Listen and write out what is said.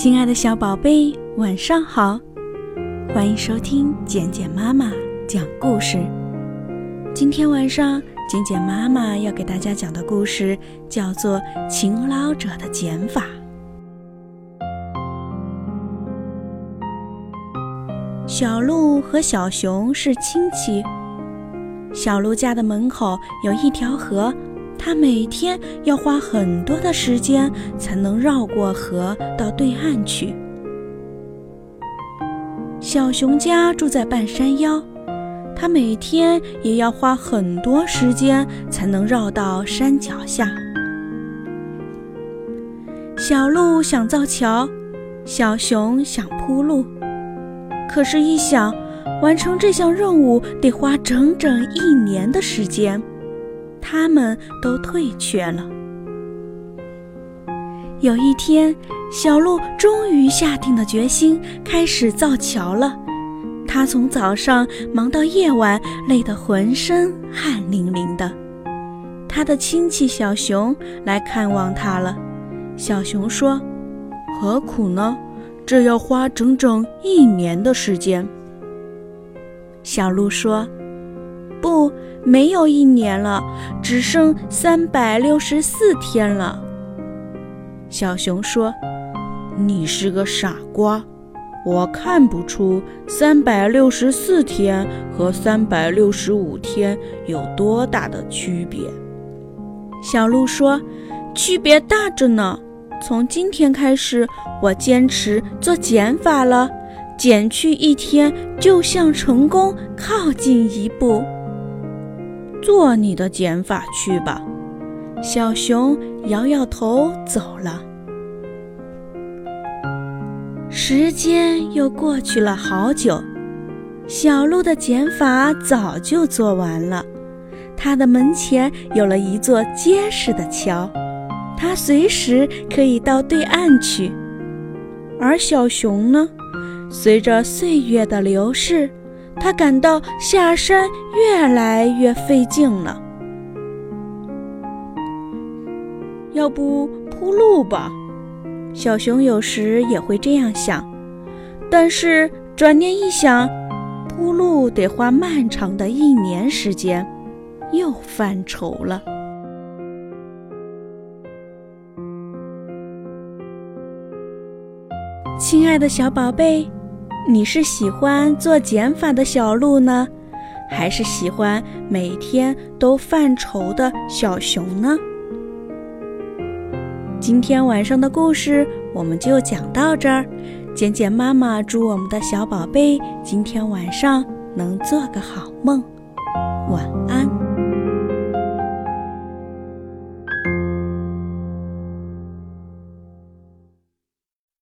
亲爱的小宝贝，晚上好！欢迎收听简简妈妈讲故事。今天晚上，简简妈妈要给大家讲的故事叫做《勤劳者的减法》。小鹿和小熊是亲戚。小鹿家的门口有一条河。他每天要花很多的时间才能绕过河到对岸去。小熊家住在半山腰，他每天也要花很多时间才能绕到山脚下。小鹿想造桥，小熊想铺路，可是，一想完成这项任务得花整整一年的时间。他们都退却了。有一天，小鹿终于下定了决心，开始造桥了。他从早上忙到夜晚，累得浑身汗淋淋的。他的亲戚小熊来看望他了。小熊说：“何苦呢？这要花整整一年的时间。”小鹿说：“不。”没有一年了，只剩三百六十四天了。小熊说：“你是个傻瓜，我看不出三百六十四天和三百六十五天有多大的区别。”小鹿说：“区别大着呢。从今天开始，我坚持做减法了，减去一天就向成功靠近一步。”做你的减法去吧，小熊摇摇头走了。时间又过去了好久，小鹿的减法早就做完了，它的门前有了一座结实的桥，它随时可以到对岸去。而小熊呢，随着岁月的流逝。他感到下山越来越费劲了，要不铺路吧？小熊有时也会这样想，但是转念一想，铺路得花漫长的一年时间，又犯愁了。亲爱的小宝贝。你是喜欢做减法的小鹿呢，还是喜欢每天都犯愁的小熊呢？今天晚上的故事我们就讲到这儿。简简妈妈祝我们的小宝贝今天晚上能做个好梦，晚安。